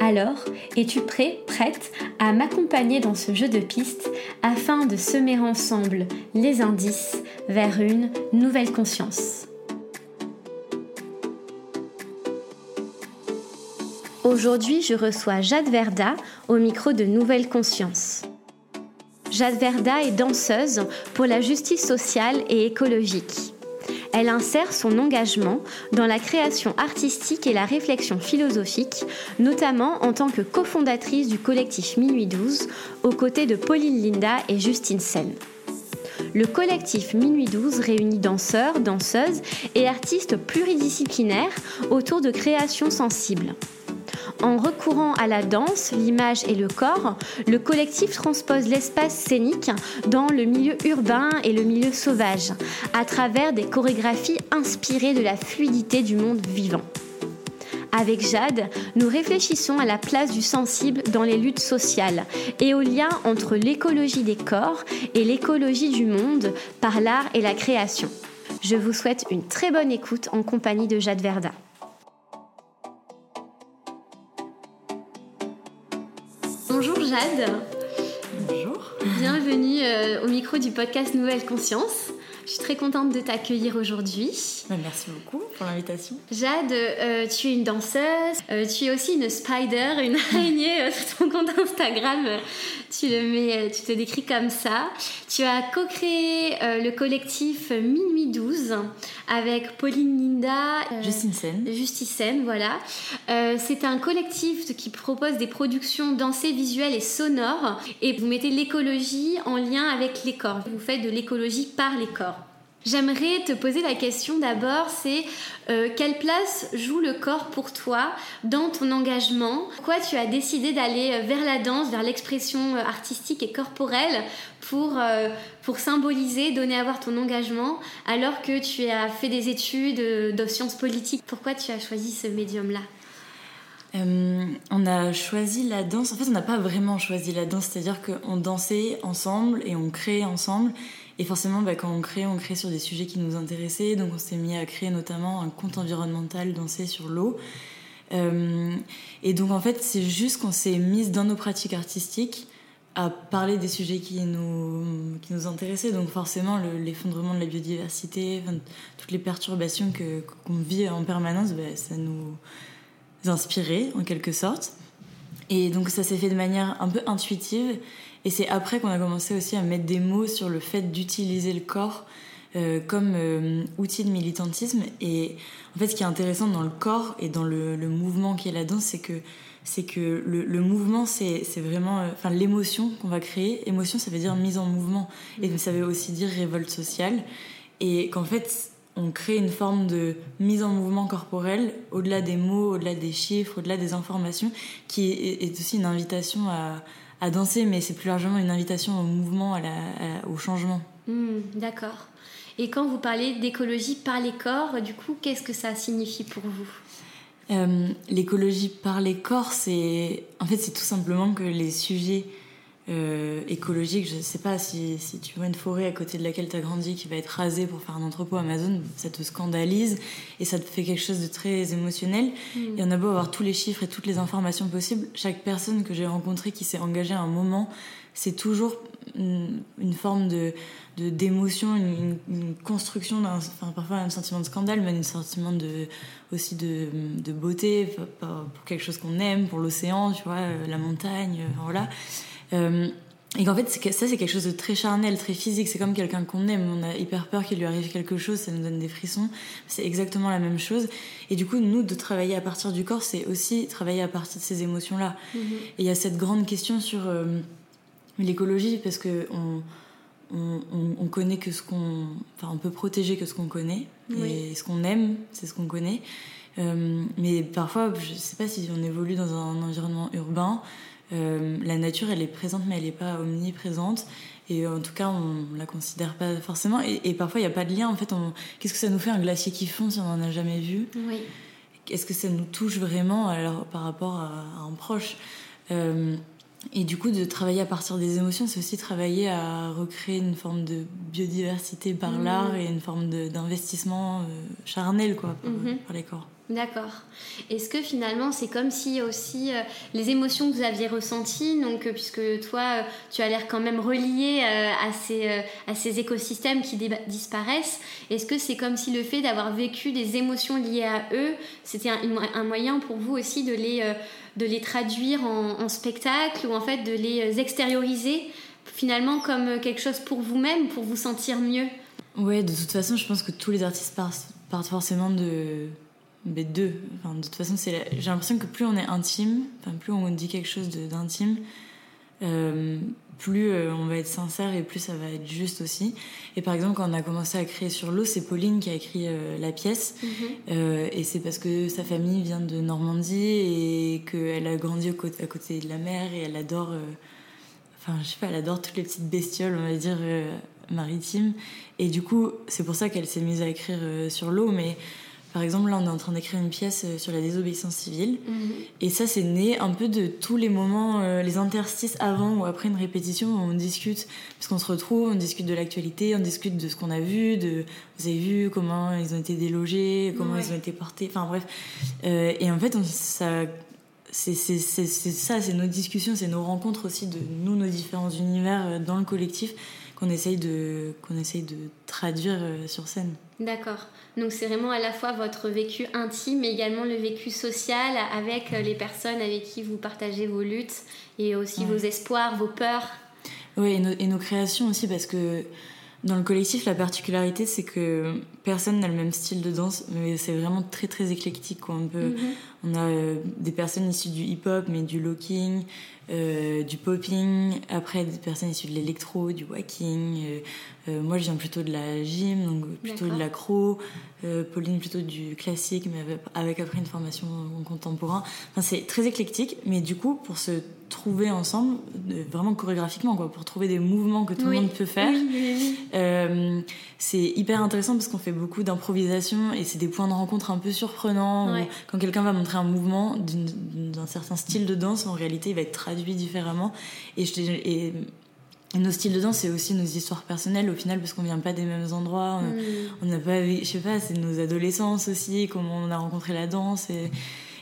Alors, es-tu prêt, prête à m'accompagner dans ce jeu de pistes afin de semer ensemble les indices vers une nouvelle conscience? Aujourd'hui, je reçois Jade Verda au micro de Nouvelle Conscience. Jade Verda est danseuse pour la justice sociale et écologique. Elle insère son engagement dans la création artistique et la réflexion philosophique, notamment en tant que cofondatrice du collectif Minuit 12, aux côtés de Pauline Linda et Justine Sen. Le collectif Minuit 12 réunit danseurs, danseuses et artistes pluridisciplinaires autour de créations sensibles. En recourant à la danse, l'image et le corps, le collectif transpose l'espace scénique dans le milieu urbain et le milieu sauvage, à travers des chorégraphies inspirées de la fluidité du monde vivant. Avec Jade, nous réfléchissons à la place du sensible dans les luttes sociales et au lien entre l'écologie des corps et l'écologie du monde par l'art et la création. Je vous souhaite une très bonne écoute en compagnie de Jade Verda. Bonjour. Bienvenue euh, au micro du podcast Nouvelle Conscience. Je suis très contente de t'accueillir aujourd'hui. Bah, merci beaucoup pour l'invitation. Jade, euh, tu es une danseuse, euh, tu es aussi une spider, une araignée sur ton compte Instagram. Tu, le mets, tu te décris comme ça. Tu as co-créé le collectif Minuit 12 avec Pauline Linda. Justine Sen. Justine Sen, voilà. C'est un collectif qui propose des productions dansées, visuelles et sonores. Et vous mettez l'écologie en lien avec les corps. Vous faites de l'écologie par les corps. J'aimerais te poser la question d'abord, c'est euh, quelle place joue le corps pour toi dans ton engagement? Pourquoi tu as décidé d'aller vers la danse, vers l'expression euh, artistique et corporelle pour, euh, pour symboliser, donner à voir ton engagement alors que tu as fait des études de sciences politiques? Pourquoi tu as choisi ce médium-là? On a choisi la danse. En fait, on n'a pas vraiment choisi la danse, c'est-à-dire qu'on dansait ensemble et on créait ensemble. Et forcément, bah, quand on crée, on crée sur des sujets qui nous intéressaient. Donc on s'est mis à créer notamment un compte environnemental dansé sur l'eau. Euh, et donc en fait, c'est juste qu'on s'est mise dans nos pratiques artistiques à parler des sujets qui nous, qui nous intéressaient. Donc forcément, l'effondrement de la biodiversité, toutes les perturbations qu'on vit en permanence, bah, ça nous inspirait en quelque sorte. Et donc ça s'est fait de manière un peu intuitive. Et c'est après qu'on a commencé aussi à mettre des mots sur le fait d'utiliser le corps euh, comme euh, outil de militantisme. Et en fait, ce qui est intéressant dans le corps et dans le, mouvement qui est la danse, c'est que c'est que le, mouvement, c'est vraiment, euh, enfin, l'émotion qu'on va créer. Émotion, ça veut dire mise en mouvement, et ça veut aussi dire révolte sociale. Et qu'en fait, on crée une forme de mise en mouvement corporel au-delà des mots, au-delà des chiffres, au-delà des informations, qui est aussi une invitation à, à danser, mais c'est plus largement une invitation au mouvement, à au changement. Hmm, d'accord. Et quand vous parlez d'écologie par les corps, du coup, qu'est-ce que ça signifie pour vous? Euh, L'écologie par les corps, c'est en fait c'est tout simplement que les sujets euh, écologique. Je ne sais pas si, si, tu vois une forêt à côté de laquelle tu as grandi qui va être rasée pour faire un entrepôt Amazon, ça te scandalise et ça te fait quelque chose de très émotionnel. Mm. Il y en a beau avoir tous les chiffres et toutes les informations possibles. Chaque personne que j'ai rencontrée qui s'est engagée à un moment, c'est toujours une, forme de d'émotion, une, construction, enfin, parfois un sentiment de scandale, mais un sentiment de, aussi de, de beauté pour, quelque chose qu'on aime, pour l'océan, tu vois, la montagne, voilà. Euh, et qu'en fait, ça, c'est quelque chose de très charnel, très physique. C'est comme quelqu'un qu'on aime. On a hyper peur qu'il lui arrive quelque chose, ça nous donne des frissons. C'est exactement la même chose. Et du coup, nous, de travailler à partir du corps, c'est aussi travailler à partir de ces émotions-là. Mm-hmm. Et il y a cette grande question sur euh, l'écologie, parce que on, on, connaît que ce qu'on. Enfin, on peut protéger que ce qu'on connaît. Et ce qu'on aime, c'est ce qu'on connaît. Euh, mais parfois, je sais pas si on évolue dans un environnement urbain la nature, elle est présente, mais elle n'est pas omniprésente. Et en tout cas, on la considère pas forcément. Et, parfois, il n'y a pas de lien. En fait, qu'est-ce que ça nous fait un glacier qui fond si on n'en a jamais vu? Oui. Est-ce que ça nous touche vraiment alors, par rapport à, un proche? Et du coup, de travailler à partir des émotions, c'est aussi travailler à recréer une forme de biodiversité par mmh. l'art et une forme d'investissement euh, charnel quoi, mmh. par, les corps. D'accord. Est-ce que finalement, c'est comme si aussi euh, les émotions que vous aviez ressenties, donc euh, puisque toi, tu as l'air quand même relié à, ces, écosystèmes qui disparaissent, est-ce que c'est comme si le fait d'avoir vécu des émotions liées à eux, c'était un, moyen pour vous aussi de les traduire en, spectacle ou en fait de les extérioriser finalement comme quelque chose pour vous-même, pour vous sentir mieux? Ouais, de toute façon, je pense que tous les artistes partent, forcément de d'eux. Enfin, de toute façon, c'est j'ai l'impression que plus on est intime, enfin, plus on dit quelque chose d'intime, euh, plus euh, on va être sincère et plus ça va être juste aussi. Et par exemple, quand on a commencé à créer sur l'eau, c'est Pauline qui a écrit euh, la pièce. Mhm. Et c'est parce que sa famille vient de Normandie et qu'elle a grandi à côté de la mer et elle adore, enfin, je sais pas, elle adore toutes les petites bestioles, on va dire, maritimes. Et du coup, c'est pour ça qu'elle s'est mise à écrire sur l'eau. Mais par exemple, là, on est en train d'écrire une pièce euh, sur la désobéissance civile. Mhm. Et ça, c'est né un peu de tous les moments, euh, les interstices avant ou après une répétition où on discute. Parce qu'on se retrouve, on discute de l'actualité, on discute de ce qu'on a vu, de, vous avez vu comment ils ont été délogés, comment ils ont été portés. Enfin, bref. Euh, et en fait, on, ça. C'est ça, c'est nos discussions, c'est nos rencontres aussi de nous, nos différents univers dans le collectif qu'on essaye de qu'on essaye de traduire euh, sur scène. D'accord. Donc c'est vraiment à la fois votre vécu intime, mais également le vécu social avec euh, les personnes avec qui vous partagez vos luttes et aussi vos espoirs, vos peurs. Oui, et, et, nos créations aussi, parce que dans le collectif, la particularité, c'est que personne n'a le même style de danse, mais c'est vraiment très très éclectique. Quoi. On, peut, mhm. On a euh, des personnes issues du hip-hop, mais du locking, euh, du popping, après des personnes issues de l'électro, du walking. Euh, moi, je viens plutôt de la gym, donc plutôt de l'accro. Pauline plutôt du classique, mais avec, après une formation en contemporain. Enfin, c'est très éclectique, mais du coup, pour se trouver ensemble, vraiment chorégraphiquement, quoi, pour trouver des mouvements que tout le monde peut faire, c'est hyper intéressant parce qu'on fait beaucoup d'improvisation et c'est des points de rencontre un peu surprenants. Quand quelqu'un va montrer un mouvement d'un certain style de danse, en réalité, il va être traduit différemment. Et, et, nos styles de danse, c'est aussi nos histoires personnelles au final, parce qu'on vient pas des mêmes endroits. On mm. n'a pas, je sais pas, c'est nos adolescences aussi, comment on a rencontré la danse. Et,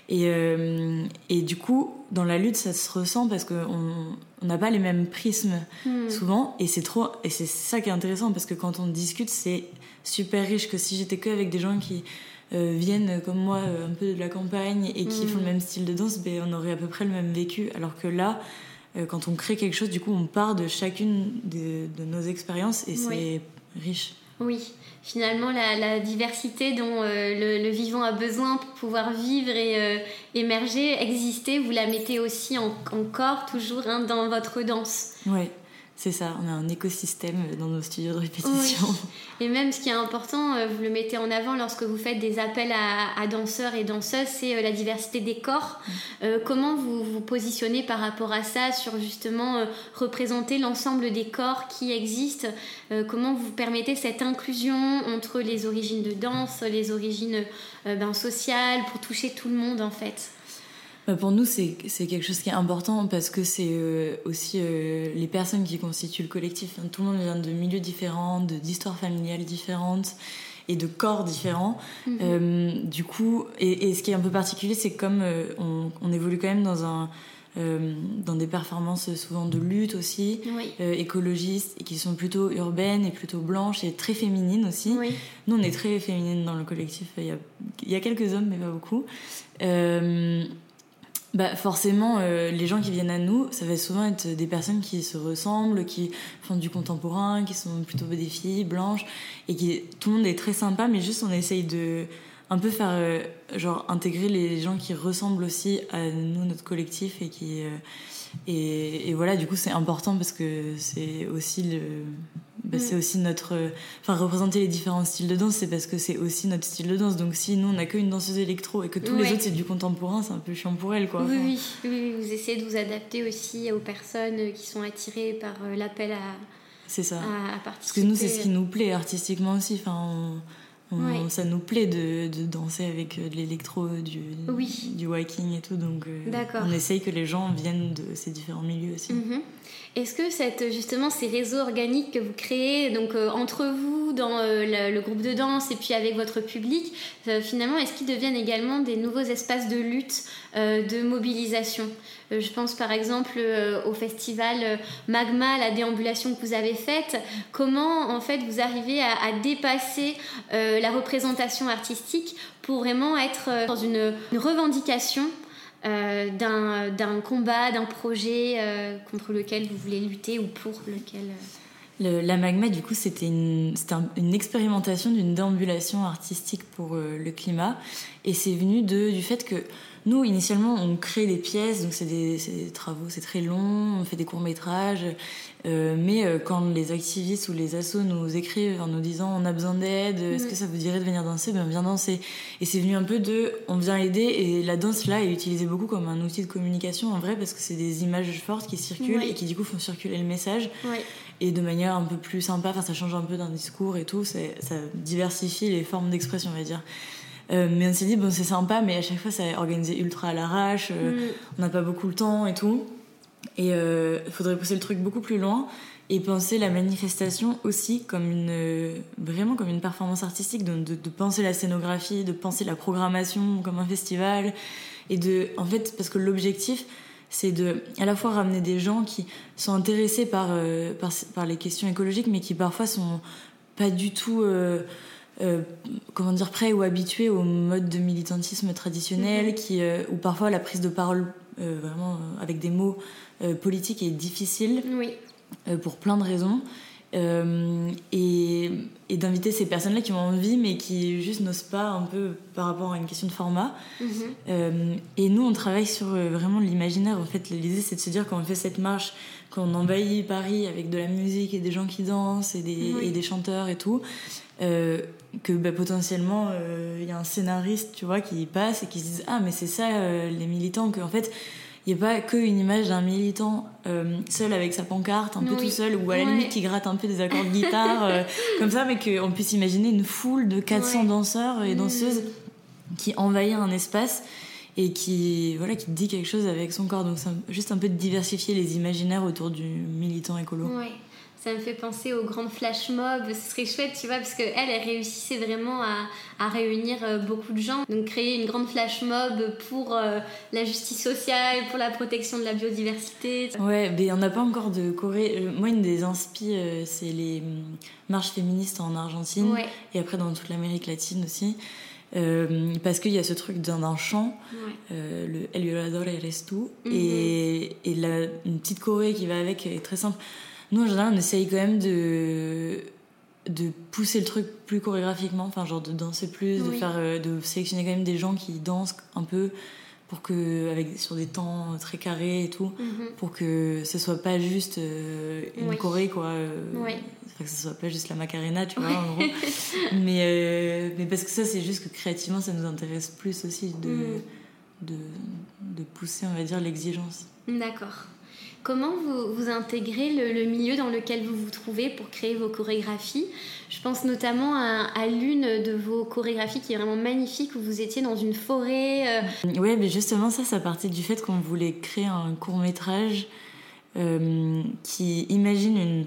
et, euh, et, du coup, dans la lutte, ça se ressent parce qu'on n'a pas les mêmes prismes mm. souvent. Et c'est trop, et c'est ça qui est intéressant parce que quand on discute, c'est super riche. Que si j'étais que avec des gens qui viennent comme moi euh, un peu de la campagne et qui font le mm. même style de danse, ben, on aurait à peu près le même vécu. Alors que là, euh, quand on crée quelque chose, du coup, on part de chacune de, nos expériences et c'est riche. Oui, finalement, la, diversité dont le, vivant a besoin pour pouvoir vivre et émerger, exister, vous la mettez aussi encore toujours hein, dans votre danse. Oui. C'est ça, on a un écosystème dans nos studios de répétition. Et même ce qui est important, euh, vous le mettez en avant lorsque vous faites des appels à, danseurs et danseuses, c'est euh, la diversité des corps. Euh, comment vous vous positionnez par rapport à ça sur justement représenter l'ensemble des corps qui existent? Comment vous permettez cette inclusion entre les origines de danse, les origines ben, sociales, pour toucher tout le monde en fait? Pour nous, c'est quelque chose qui est important parce que c'est euh, aussi euh, les personnes qui constituent le collectif. tout le monde vient de milieux différents, d'histoires familiales différentes et de corps différents. Mhm. Euh, du coup, et, ce qui est un peu particulier, c'est comme on, évolue quand même dans un dans des performances souvent de lutte aussi, écologistes, et qui sont plutôt urbaines et plutôt blanches et très féminines aussi. Nous, on est très féminines dans le collectif. Il y a, il y a quelques hommes, mais pas beaucoup bah forcément, euh, les gens qui viennent à nous, ça va souvent être des personnes qui se ressemblent, qui font du contemporain, qui sont plutôt des filles blanches, et qui tout le monde est très sympa, mais juste on essaye de un peu faire euh, genre intégrer les gens qui ressemblent aussi à nous, notre collectif, et qui euh, et, et, voilà, du coup c'est important parce que c'est aussi le bah, c'est aussi notre. Enfin, représenter les différents styles de danse, c'est parce que c'est aussi notre style de danse. Donc, si nous, on n'a qu'une danseuse électro et que tous les autres, c'est du contemporain, c'est un peu chiant pour elle, quoi. Oui, oui, oui, vous essayez de vous adapter aussi aux personnes qui sont attirées par l'appel à. C'est ça. Parce que nous, c'est ce qui nous plaît artistiquement aussi. Enfin, ça nous plaît de, de, danser avec euh, de l'électro, du, du walking et tout. Donc, euh, on essaye que les gens viennent de ces différents milieux aussi. Mhm. Est-ce que cette, justement ces réseaux organiques que vous créez, donc euh, entre vous, dans le, groupe de danse et puis avec votre public, finalement, est-ce qu'ils deviennent également des nouveaux espaces de lutte, de mobilisation? Je pense par exemple au festival Magma, la déambulation que vous avez faite. Comment en fait vous arrivez à, dépasser la représentation artistique pour vraiment être euh, dans une, revendication euh, d'un combat, d'un projet euh, contre lequel vous voulez lutter ou pour lequel... la magma, du coup, c'était une, une, expérimentation d'une déambulation artistique pour le climat. Et c'est venu de, du fait que nous, initialement, on crée des pièces, donc c'est des, des, travaux, c'est très long, on fait des courts-métrages. Euh, mais euh, quand les activistes ou les assos nous écrivent en nous disant on a besoin d'aide, est-ce que ça vous dirait de venir danser? Ben, viens danser. Et c'est venu un peu de on vient aider. Et la danse, là, est utilisée beaucoup comme un outil de communication, en vrai, parce que c'est des images fortes qui circulent et qui, du coup, font circuler le message. Et de manière un peu plus sympa, enfin, ça change un peu d'un discours et tout, ça diversifie les formes d'expression, on va dire. Euh, mais on s'est dit, bon, c'est sympa, mais à chaque fois, c'est organisé ultra à l'arrache, euh, mm. on n'a pas beaucoup le temps et tout. Et il euh, faudrait pousser le truc beaucoup plus loin et penser la manifestation aussi comme une vraiment comme une performance artistique de, de, penser la scénographie de penser la programmation comme un festival et de en fait parce que l'objectif c'est de à la fois ramener des gens qui sont intéressés par, par, par les questions écologiques mais qui parfois sont pas du tout euh, comment dire prêts ou habitués au mode de militantisme traditionnel, mhm. qui, euh, ou parfois la prise de parole euh, vraiment avec des mots politiques est difficile oui. pour plein de raisons. et, et d'inviter ces personnes-là qui ont envie mais qui juste n'osent pas un peu par rapport à une question de format. Mhm. et nous, on travaille sur vraiment l'imaginaire. En fait, l'idée, c'est de se dire quand on fait cette marche, qu'on envahit Paris avec de la musique et des gens qui dansent et des, et des chanteurs et tout, euh, que bah, potentiellement il euh, y a un scénariste tu vois qui passe et qui se dit ah mais c'est ça euh, les militants que en fait il n'y a pas qu'une image d'un militant seul avec sa pancarte un peu tout seul ou à la limite qui gratte un peu des accords de guitare comme ça mais qu'on puisse imaginer une foule de 400 danseurs et danseuses qui envahit un espace et qui voilà qui dit quelque chose avec son corps. Donc c'est juste un peu de diversifier les imaginaires autour du militant écolo ça me fait penser aux grandes flash mobs. Ce serait chouette, tu vois, parce qu'elle, elle réussissait vraiment à, à, réunir euh, beaucoup de gens. Donc, créer une grande flash mob pour euh, la justice sociale, pour la protection de la biodiversité. Ouais, mais on n'a pas encore de Corée. Euh, moi, une des inspi, c'est les hum, marches féministes en Argentine et après dans toute l'Amérique latine aussi. parce qu'il y a ce truc d'un chant, le El Violador eres mm-hmm. et, et la, une petite Corée qui va avec est très simple. Nous, en général, on essaye quand même de, de pousser le truc plus chorégraphiquement, enfin, genre de danser plus, de, faire, euh, de sélectionner quand même des gens qui dansent un peu pour que avec sur des temps très carrés et tout mhm. pour que ce soit pas juste euh, une oui. choré quoi euh, que ce soit pas juste la macarena tu vois en gros mais mais parce que ça c'est juste que créativement ça nous intéresse plus aussi de mhm. de, de pousser on va dire l'exigence d'accord Comment vous, vous intégrez le, milieu dans lequel vous vous trouvez pour créer vos chorégraphies? Je pense notamment à, l'une de vos chorégraphies qui est vraiment magnifique, où vous étiez dans une forêt. Euh. Oui, mais justement, ça, ça partait du fait qu'on voulait créer un court métrage euh, qui imagine une,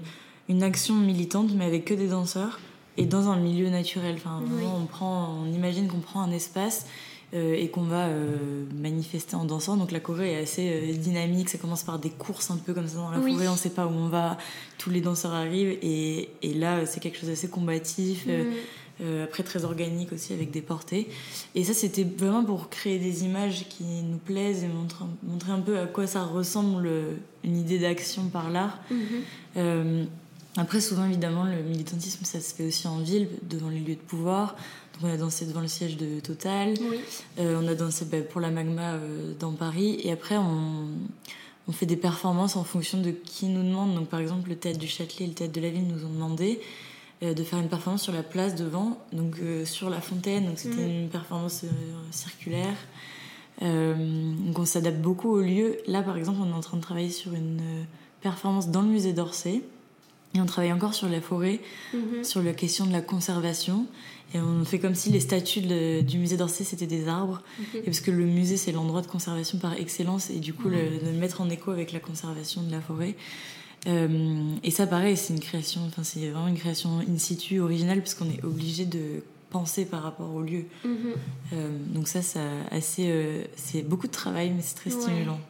une, action militante, mais avec que des danseurs, et dans un milieu naturel. Enfin, on, prend, on imagine qu'on prend un espace et qu'on va euh, manifester en dansant. Donc la Corée est assez euh, dynamique, ça commence par des courses un peu comme ça dans la forêt, on ne sait pas où on va, tous les danseurs arrivent et, et là c'est quelque chose d'assez combatif. Mm. après très organique aussi avec des portées et ça c'était vraiment pour créer des images qui nous plaisent et montrer, montrer un peu à quoi ça ressemble une idée d'action par l'art mm-hmm. après souvent évidemment le militantisme ça se fait aussi en ville devant les lieux de pouvoir on a dansé devant le siège de Total. Euh, on a dansé bah, pour la Magma euh, dans Paris. Et après, on, on fait des performances en fonction de qui nous demande. Donc, par exemple, le théâtre du Châtelet et le théâtre de la Ville nous ont demandé de faire une performance sur la place devant, donc sur la fontaine. Donc, c'était mhm. une performance circulaire. donc, on s'adapte beaucoup au lieu. Là, par exemple, on est en train de travailler sur une performance dans le musée d'Orsay. Et on travaille encore sur la forêt, mhm. sur la question de la conservation. Et on fait comme si les statues du musée d'Orsay c'était des arbres. Et parce que le musée c'est l'endroit de conservation par excellence. Et du coup, le, de le mettre en écho avec la conservation de la forêt. Euh, et ça, pareil, c'est une création, enfin, c'est vraiment une création in situ originale parce qu'on est obligé de penser par rapport au lieu. Mhm. Euh, donc ça, ça assez, euh, c'est beaucoup de travail, mais c'est très stimulant.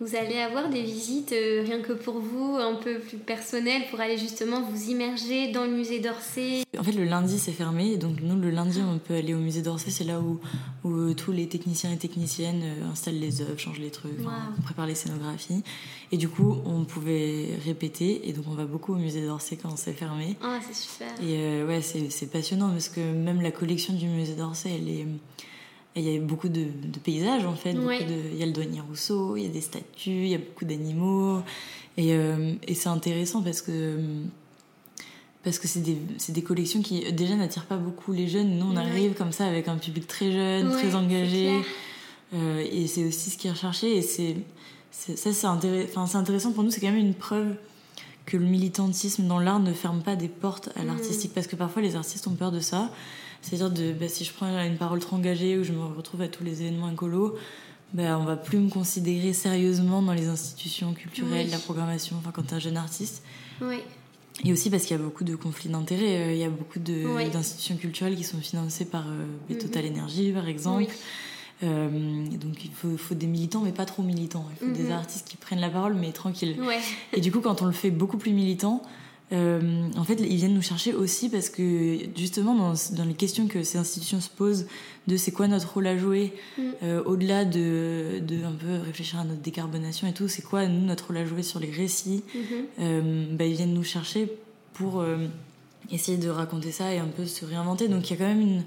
Vous allez avoir des visites euh, rien que pour vous, un peu plus personnelles, pour aller justement vous immerger dans le musée d'Orsay. En fait, le lundi, c'est fermé. Donc, nous, le lundi, on peut aller au musée d'Orsay. C'est là où, où, euh, tous les techniciens et techniciennes euh, installent les œuvres, changent les trucs, on prépare les scénographies. Et du coup, on pouvait répéter. Et donc, on va beaucoup au musée d'Orsay quand c'est fermé. Ah, c'est super. Et ouais, c'est passionnant parce que même la collection du musée d'Orsay, elle est il y a beaucoup de, paysages en fait. Il y a le douanier Rousseau, il y a des statues, il y a beaucoup d'animaux. Et, euh, et c'est intéressant parce que parce que c'est des, des, collections qui déjà n'attirent pas beaucoup les jeunes. Nous, on arrive comme ça avec un public très jeune, très engagé. Euh, et c'est aussi ce qui est recherché. Et c'est, ça, c'est intéressant. intéressant pour nous. C'est quand même une preuve que le militantisme dans l'art ne ferme pas des portes à mm. l'artistique. Parce que parfois, les artistes ont peur de ça. C'est-à-dire, de, bah, si je prends une parole trop engagée ou je me retrouve à tous les événements écolos, bah, on va plus me considérer sérieusement dans les institutions culturelles, la programmation, enfin, quand tu es un jeune artiste. Oui. Et aussi parce qu'il y a beaucoup de conflits d'intérêts. Euh, il y a beaucoup d'institutions culturelles qui sont financées par euh, Total mhm. Energy, par exemple. Euh, donc il faut, faut, des militants, mais pas trop militants. Il faut des mhm. artistes qui prennent la parole, mais tranquilles. Et du coup, quand on le fait beaucoup plus militant, euh, en fait, ils viennent nous chercher aussi parce que justement, dans, dans, les questions que ces institutions se posent de c'est quoi notre rôle à jouer, mm. euh, au-delà de, de, un peu réfléchir à notre décarbonation et tout, c'est quoi nous notre rôle à jouer sur les récits, euh, bah, ils viennent nous chercher pour essayer de raconter ça et un peu se réinventer. Donc il y a quand même une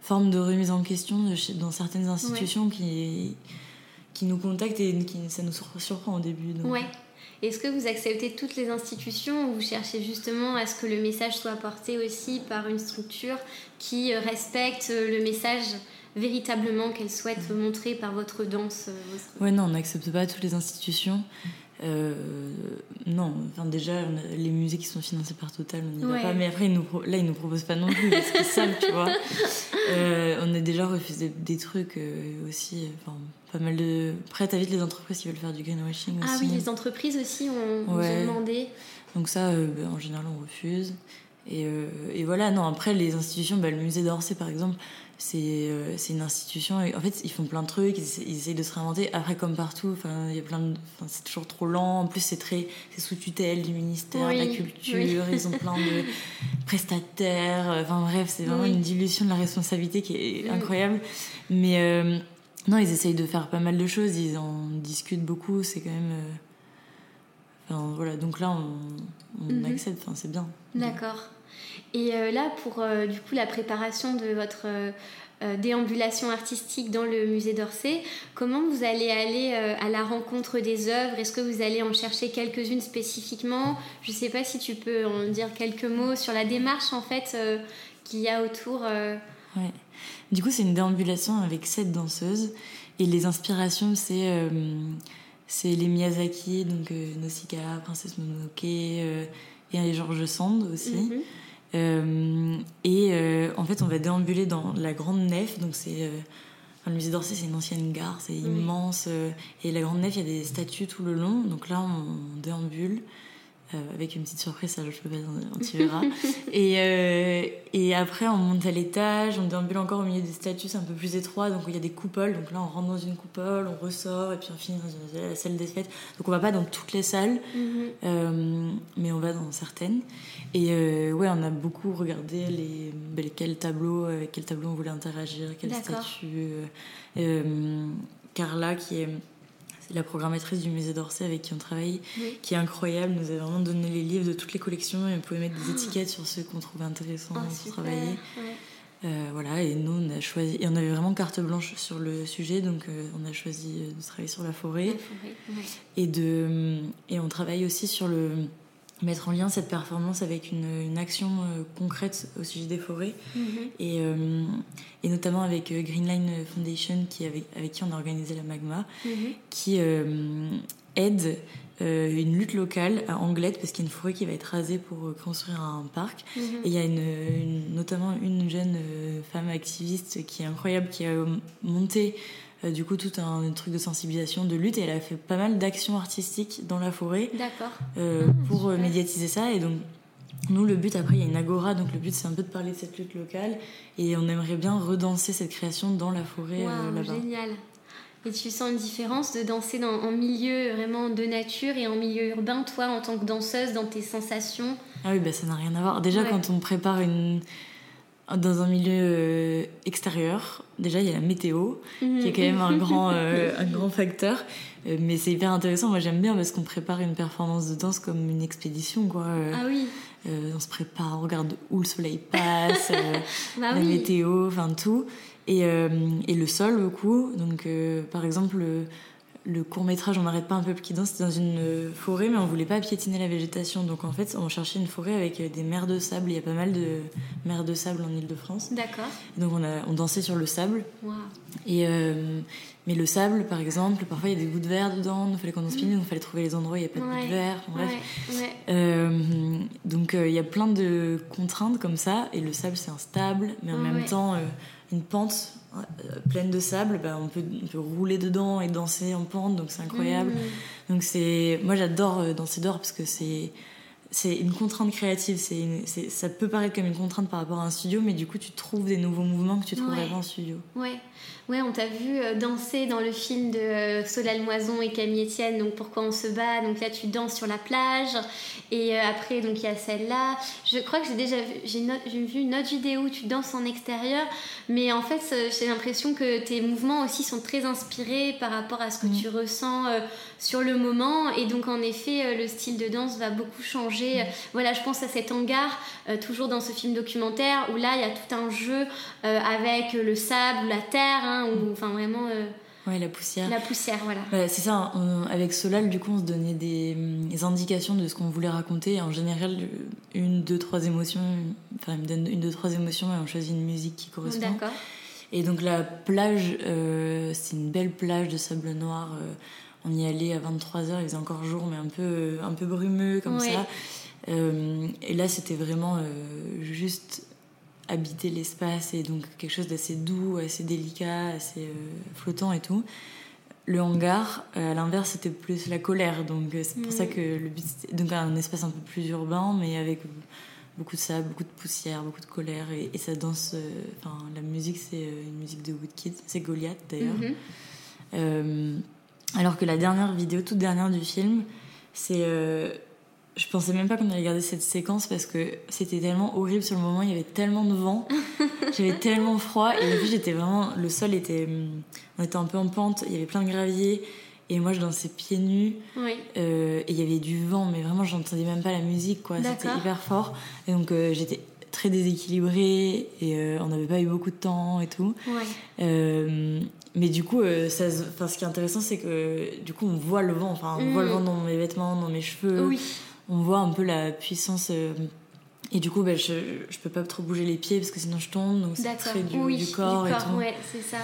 forme de remise en question dans certaines institutions qui, qui nous contactent et qui, ça nous surprend au début. Donc. Ouais. Est-ce que vous acceptez toutes les institutions ou vous cherchez justement à ce que le message soit porté aussi par une structure qui respecte le message véritablement qu'elle souhaite montrer par votre danse euh, Ouais, non, on n'accepte pas toutes les institutions. Non, enfin déjà, les musées qui sont financés par Total, on n'y va pas. Mais après, ils nous, là, ils nous proposent pas non plus parce qu'ils savent, tu vois. on a déjà refusé des trucs aussi. Enfin, pas mal de. Après, t'as vite les entreprises qui veulent faire du greenwashing aussi. Ah oui, les entreprises aussi ont, demandé. Donc, ça, euh, bah, en général, on refuse. Et, euh, et, voilà, non, après, les institutions, bah, le musée d'Orsay, par exemple, c'est euh, c'est une institution. En fait, ils font plein de trucs, ils, essayent de se réinventer. Après, comme partout, il y a plein de. C'est toujours trop lent. En plus, c'est très. C'est sous tutelle du ministère de la Culture. Ils ont plein de prestataires. Enfin, bref, c'est vraiment une dilution de la responsabilité qui est incroyable. Mais. Non, ils essayent de faire pas mal de choses, ils en discutent beaucoup, c'est quand même. Euh, enfin, voilà, donc là, on, on mhm. accepte, enfin, c'est bien. D'accord. Et euh, là, pour euh, du coup la préparation de votre déambulation artistique dans le musée d'Orsay, comment vous allez aller à la rencontre des œuvres? Est-ce que vous allez en chercher quelques-unes spécifiquement? Je ne sais pas si tu peux en dire quelques mots sur la démarche en fait qu'il y a autour. Ouais. Du coup, c'est une déambulation avec sept danseuses. Et les inspirations, c'est euh, c'est les Miyazaki, donc euh, Nausicaa, Princesse Mononoke, euh, et Georges Sand aussi. Mhm. Euh, et en fait, on va déambuler dans la grande nef. Donc, c'est. le musée d'Orsay, c'est une ancienne gare, c'est immense. et la grande nef, il y a des statues tout le long. Donc là, on déambule. Euh, avec une petite surprise, ça je peux pas, tu verras. et, euh, et après, on monte à l'étage, on déambule encore au milieu des statues, c'est un peu plus étroit, donc il y a des coupoles. Donc là, on rentre dans une coupole, on ressort, et puis on finit dans la salle des fêtes. Donc on va pas dans toutes les salles, mhm. euh, mais on va dans certaines. Et ouais, on a beaucoup regardé les, ben, quels tableaux, avec quels tableaux on voulait interagir, quelles statues. Carla, qui est la programmatrice du musée d'Orsay avec qui on travaille, qui est incroyable, nous a vraiment donné les livres de toutes les collections et on pouvait mettre des ah. étiquettes sur ceux qu'on trouvait intéressants ah, pour travailler. voilà, et nous, on a choisi, et on avait vraiment carte blanche sur le sujet, donc on a choisi de travailler sur la forêt. et, de, et on travaille aussi sur le mettre en lien cette performance avec une, action euh, concrète au sujet des forêts mhm. et, euh, et, notamment avec euh, Greenline Foundation qui avec, avec qui on a organisé la Magma mhm. qui aide une lutte locale à Anglette parce qu'il y a une forêt qui va être rasée pour construire un parc mhm. et il y a une, notamment une jeune femme activiste qui est incroyable qui a monté euh, du coup tout un truc de sensibilisation, de lutte, et elle a fait pas mal d'actions artistiques dans la forêt euh, ah, pour euh, médiatiser ça. Et donc nous, le but, après, il y a une agora, donc le but, c'est un peu de parler de cette lutte locale, et on aimerait bien redanser cette création dans la forêt là-bas. Génial. Et tu sens une différence de danser dans, en milieu vraiment de nature et en milieu urbain, toi, en tant que danseuse, dans tes sensations? Ah oui, bah, ça n'a rien à voir. Déjà, quand on prépare une, dans un milieu euh, extérieur, déjà il y a la météo, qui est quand même un grand, euh, un grand facteur. Euh, mais c'est hyper intéressant, moi j'aime bien parce qu'on prépare une performance de danse comme une expédition. Quoi. ah oui On se prépare, on regarde où le soleil passe, bah la météo, enfin tout. Et, et, le sol, beaucoup. Donc par exemple le court métrage On n'arrête pas un peuple qui danse, c'était dans une forêt, mais on voulait pas piétiner la végétation. Donc en fait, on cherchait une forêt avec des mers de sable. Il y a pas mal de mers de sable en Ile-de-France. D'accord. Donc on, a, on dansait sur le sable. Et euh, mais le sable, par exemple, parfois il y a des gouttes de verre dedans. Il fallait qu'on en spinne, donc il fallait trouver les endroits où il n'y a pas de gouttes de verre. bref. Euh, donc euh, il y a plein de contraintes comme ça. Et le sable, c'est instable, mais en même temps, une pente euh, pleine de sable, bah, on, peut, on, peut, rouler dedans et danser en pente, donc c'est incroyable. Mmh. Donc c'est, moi j'adore euh, danser dehors parce que c'est c'est une contrainte créative. C'est, ça peut paraître comme une contrainte par rapport à un studio, mais du coup, tu trouves des nouveaux mouvements que tu trouverais pas en studio. Ouais. ouais, on t'a vu euh, danser dans le film de Solal Moison et Camille Etienne, donc Pourquoi on se bat. Donc là, tu danses sur la plage. Et après, donc il y a celle-là. Je crois que j'ai déjà vu, j'ai, j'ai vu une autre vidéo où tu danses en extérieur. Mais en fait, j'ai l'impression que tes mouvements aussi sont très inspirés par rapport à ce que mm. tu ressens euh, sur le moment. Et donc, en effet, euh, le style de danse va beaucoup changer. Mm. Voilà, je pense à cet hangar, euh, toujours dans ce film documentaire, où là, il y a tout un jeu avec le sable, la terre, hein, ou enfin vraiment. Ouais, la poussière. La poussière, voilà. c'est ça, avec Solal, du coup, on se donnait des, indications de ce qu'on voulait raconter. En général, une, deux, trois émotions, enfin, il me donne une, deux, trois émotions et on choisit une musique qui correspond. D'accord. Et donc, la plage, euh, c'est une belle plage de sable noir. Euh, on y allait à 23h, il faisait encore jour, mais un peu, un peu brumeux, comme ça. Euh, et là, c'était vraiment juste habiter l'espace et donc quelque chose d'assez doux, assez délicat, assez euh, flottant et tout. Le hangar, euh, à l'inverse, c'était plus la colère, donc euh, c'est pour ça mm. que le but, donc un espace un peu plus urbain, mais avec beaucoup de sable, beaucoup de poussière, beaucoup de colère et, ça danse. Enfin, la musique, c'est une musique de Woodkid, c'est Goliath d'ailleurs. Mm-hmm. Alors que la dernière vidéo, toute dernière du film, c'est je pensais même pas qu'on allait garder cette séquence parce que c'était tellement horrible sur le moment, il y avait tellement de vent, j'avais tellement froid et puis j'étais vraiment, le sol était, on était un peu en pente, il y avait plein de gravier et moi je dansais pieds nus. Euh, et il y avait du vent mais vraiment j'entendais même pas la musique quoi, c'était hyper fort. Et donc euh, j'étais très déséquilibrée et euh, on n'avait pas eu beaucoup de temps et tout. mais du coup, ça, ce qui est intéressant, c'est que du coup, on voit le vent. Enfin, on voit le mm. vent dans mes vêtements, dans mes cheveux. Oui on voit un peu la puissance. Euh, et du coup, ben, je, je peux pas trop bouger les pieds parce que sinon je tombe, donc c'est très du, du, corps. Du corps, et tout. ouais, c'est ça.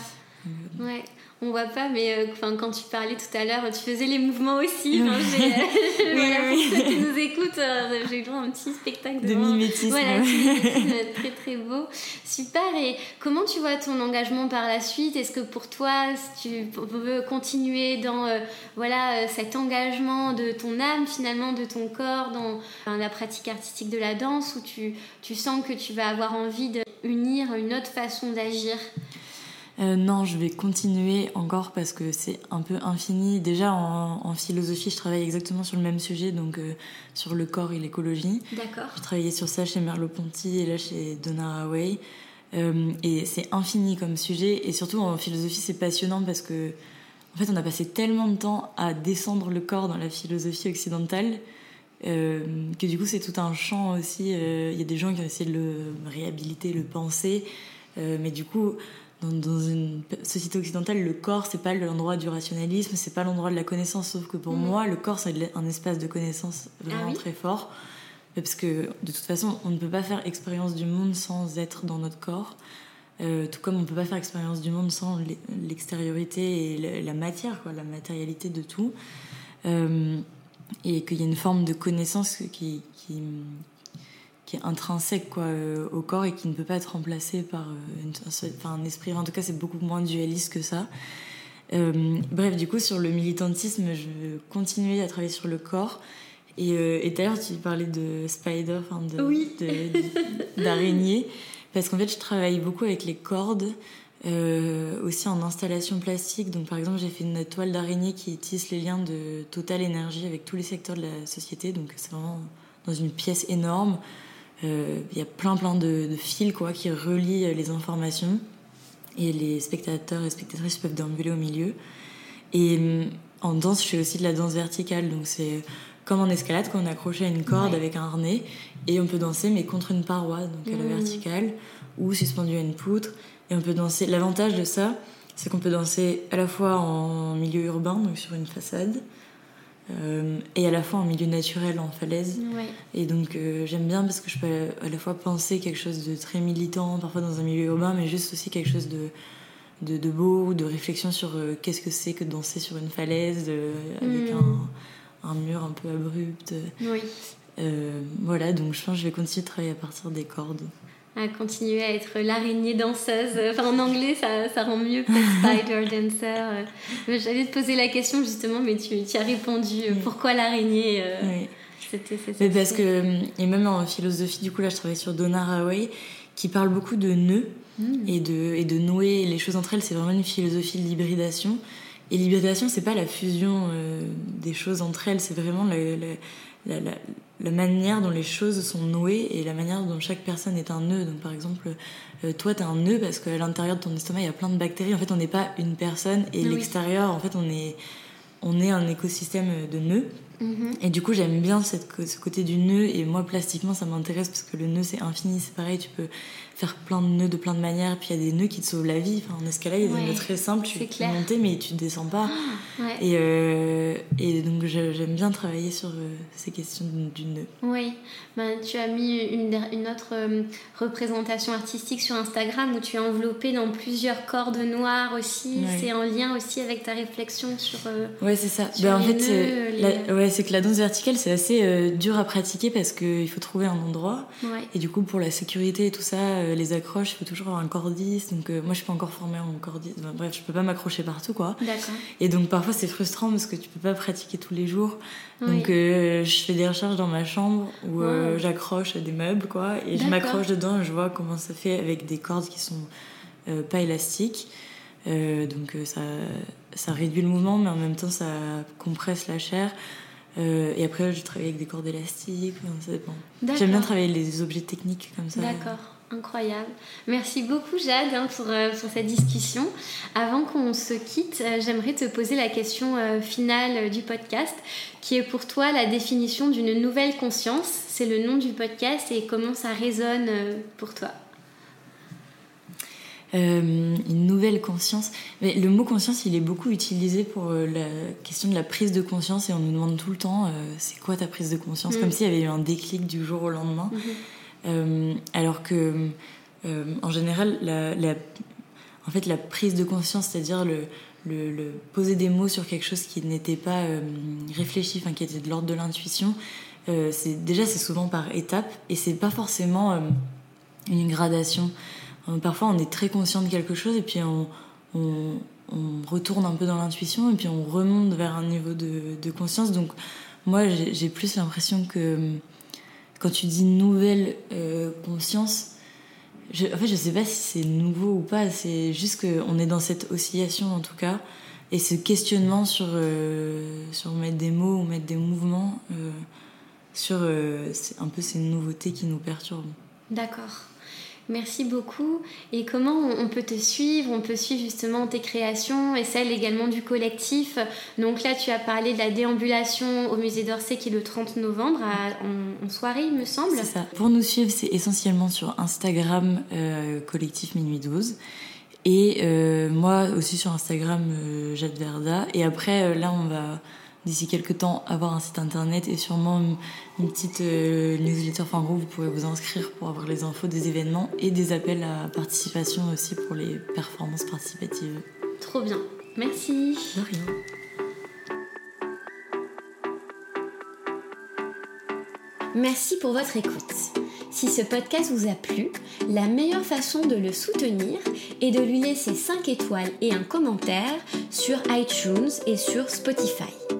Euh, ouais on voit pas, mais euh, quand tu parlais tout à l'heure, tu faisais les mouvements aussi. Enfin, oui, voilà, oui, pour ceux qui nous écoutent, euh, j'ai eu un petit spectacle de mimétisme. Voilà, très très beau. Super. Et comment tu vois ton engagement par la suite? Est-ce que pour toi, tu veux continuer dans euh, voilà cet engagement de ton âme finalement, de ton corps dans la pratique artistique de la danse, ou tu, tu sens que tu vas avoir envie d'unir une autre façon d'agir? Euh, non, je vais continuer encore parce que c'est un peu infini. Déjà en, philosophie, je travaille exactement sur le même sujet, donc euh, sur le corps et l'écologie. D'accord. J'ai travaillé sur ça chez Merleau-Ponty et là chez Donna Haraway. Euh, et c'est infini comme sujet. Et surtout en philosophie, c'est passionnant parce que en fait, on a passé tellement de temps à descendre le corps dans la philosophie occidentale. que du coup c'est tout un champ aussi. Il y a des gens qui ont essayé de le réhabiliter, le penser, mais du coup, dans, une société occidentale, le corps, c'est pas l'endroit du rationalisme, c'est pas l'endroit de la connaissance. Sauf que pour mm. moi, le corps, c'est un espace de connaissance vraiment ah très fort. Parce que de toute façon, on ne peut pas faire expérience du monde sans être dans notre corps. Euh, tout comme on ne peut pas faire expérience du monde sans l'extériorité et la matière, quoi, la matérialité de tout. Euh, et qu'il y a une forme de connaissance qui, qui, qui est intrinsèque quoi, euh, au corps et qui ne peut pas être remplacé par un, un, esprit. En tout cas, c'est beaucoup moins dualiste que ça. bref, du coup, sur le militantisme, je continuer à travailler sur le corps. Et, et d'ailleurs, tu parlais de spider, enfin d'araignée. Parce qu'en fait, je travaille beaucoup avec les cordes, euh, aussi en installation plastique. Donc, par exemple, j'ai fait une toile d'araignée qui tisse les liens de Total Énergie avec tous les secteurs de la société. Donc, c'est vraiment dans une pièce énorme. Euh, il y a plein, plein de, fils quoi, qui relient les informations. Et les spectateurs et spectatrices peuvent déambuler au milieu. Et euh, en danse, je fais aussi de la danse verticale. Donc, c'est comme en escalade, quand on est accroché à une corde avec un harnais. Et on peut danser, mais contre une paroi, donc à la mmh. verticale, ou suspendu à une poutre. Et on peut danser. L'avantage de ça, c'est qu'on peut danser à la fois en milieu urbain, donc sur une façade, euh, et à la fois en milieu naturel, en falaise. Et donc euh, j'aime bien parce que je peux à la fois penser quelque chose de très militant, parfois dans un milieu urbain, mais juste aussi quelque chose de, de, de beau, de réflexion sur euh, qu'est-ce que c'est que danser sur une falaise avec mmh. un, un, mur un peu abrupt. Oui. Voilà, donc je pense que je vais continuer de travailler à partir des cordes. À continuer à être l'araignée danseuse. Enfin, en anglais, ça, ça rend mieux, spider dancer. J'allais te poser la question justement, mais tu, tu as répondu. Pourquoi l'araignée oui. C'était parce que, et même en philosophie, du coup, là, je travaille sur Donna Haraway, qui parle beaucoup de nœuds hmm. et, de, et de nouer les choses entre elles. C'est vraiment une philosophie de l'hybridation. Et l'hybridation, c'est pas la fusion euh, des choses entre elles, c'est vraiment la, la, la, la manière dont les choses sont nouées et la manière dont chaque personne est un nœud. Donc par exemple, euh, toi tu es un nœud parce qu'à l'intérieur de ton estomac il y a plein de bactéries. En fait, on n'est pas une personne et l'extérieur, en fait, on est on est un écosystème de nœuds. Mhm. Et du coup, j'aime bien cette, ce côté du nœud. Et moi, plastiquement, ça m'intéresse parce que le nœud, c'est infini. C'est pareil, tu peux faire plein de nœuds de plein de manières. Puis il y a des nœuds qui te sauvent la vie. Enfin, en escalade, il y a des nœuds très simples. Tu peux monter, mais tu ne descends pas. Ah, et, euh, et donc, j'aime bien travailler sur euh, ces questions du nœud. Oui. Ben, tu as mis une, une autre euh, représentation artistique sur Instagram où tu es enveloppé dans plusieurs cordes noires aussi. C'est en lien aussi avec ta réflexion sur. ouais, c'est ça. Ben, en fait, nœuds, c'est que la danse verticale, c'est assez euh, dur à pratiquer parce qu'il faut trouver un endroit. Et du coup, pour la sécurité et tout ça, euh, les accroches, il faut toujours avoir un cordiste. Donc, euh, moi, je suis pas encore formée en cordiste. bref, je peux pas m'accrocher partout, quoi. Et donc, parfois, c'est frustrant parce que tu peux pas pratiquer tous les jours. Donc, je fais des recherches dans ma chambre où j'accroche à des meubles, quoi. Et je m'accroche dedans et je vois comment ça fait avec des cordes qui sont pas élastiques. donc, ça, ça réduit le mouvement, mais en même temps, ça compresse la chair. Euh, et après, je travaille avec des cordes élastiques. J'aime bien travailler les objets techniques comme ça. D'accord. Incroyable. Merci beaucoup Jade hein, pour, euh, pour, cette discussion. Avant qu'on se quitte, euh, j'aimerais te poser la question finale du podcast, qui est pour toi la définition d'une nouvelle conscience. C'est le nom du podcast et comment ça résonne pour toi? Euh, une nouvelle conscience. Mais le mot conscience, il est beaucoup utilisé pour euh, la question de la prise de conscience et on nous demande tout le temps, euh, c'est quoi ta prise de conscience? Mm. Comme s'il y avait eu un déclic du jour au lendemain. Mm-hmm. Alors que, en général, la, en fait, la prise de conscience, c'est-à-dire le, poser des mots sur quelque chose qui n'était pas réfléchi, enfin qui était de l'ordre de l'intuition, déjà c'est souvent par étapes et c'est pas forcément une gradation. Euh, parfois, on est très conscient de quelque chose et puis on, retourne un peu dans l'intuition et puis on remonte vers un niveau de, conscience. Donc, moi, j'ai plus l'impression que quand tu dis nouvelle euh, conscience, je, en fait, je sais pas si c'est nouveau ou pas, c'est juste qu'on est dans cette oscillation en tout cas, et ce questionnement sur, euh, sur mettre des mots ou mettre des mouvements, sur un peu ces nouveautés qui nous perturbent. D'accord. Merci beaucoup. Et comment on peut te suivre? On peut suivre justement tes créations et celles également du collectif. Donc là, tu as parlé de la déambulation au musée d'Orsay qui est le 30 novembre en, soirée, il me semble. C'est ça. Pour nous suivre, c'est essentiellement sur Instagram, euh, collectif Minuit 12. Et euh, moi aussi sur Instagram, euh, Jade Verda. Et après, là, on va d'ici quelques temps avoir un site internet et sûrement une, petite euh, newsletter. Enfin, en gros, vous pourrez vous inscrire pour avoir les infos des événements et des appels à participation aussi pour les performances participatives. Trop bien. Merci. De rien. Merci pour votre écoute. Si ce podcast vous a plu, la meilleure façon de le soutenir est de lui laisser 5 étoiles et un commentaire sur iTunes et sur Spotify.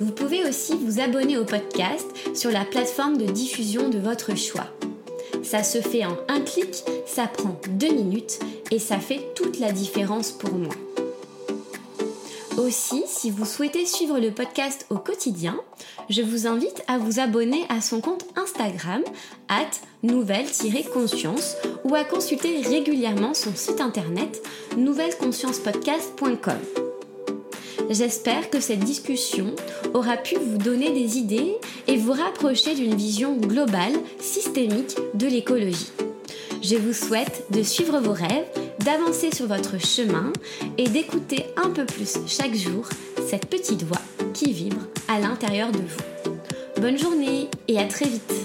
Vous pouvez aussi vous abonner au podcast sur la plateforme de diffusion de votre choix. Ça se fait en un clic, ça prend deux minutes et ça fait toute la différence pour moi. Aussi, si vous souhaitez suivre le podcast au quotidien, je vous invite à vous abonner à son compte Instagram, at nouvelle-conscience, ou à consulter régulièrement son site internet nouvelleconsciencepodcast.com. J'espère que cette discussion aura pu vous donner des idées et vous rapprocher d'une vision globale, systémique de l'écologie. Je vous souhaite de suivre vos rêves, d'avancer sur votre chemin et d'écouter un peu plus chaque jour cette petite voix qui vibre à l'intérieur de vous. Bonne journée et à très vite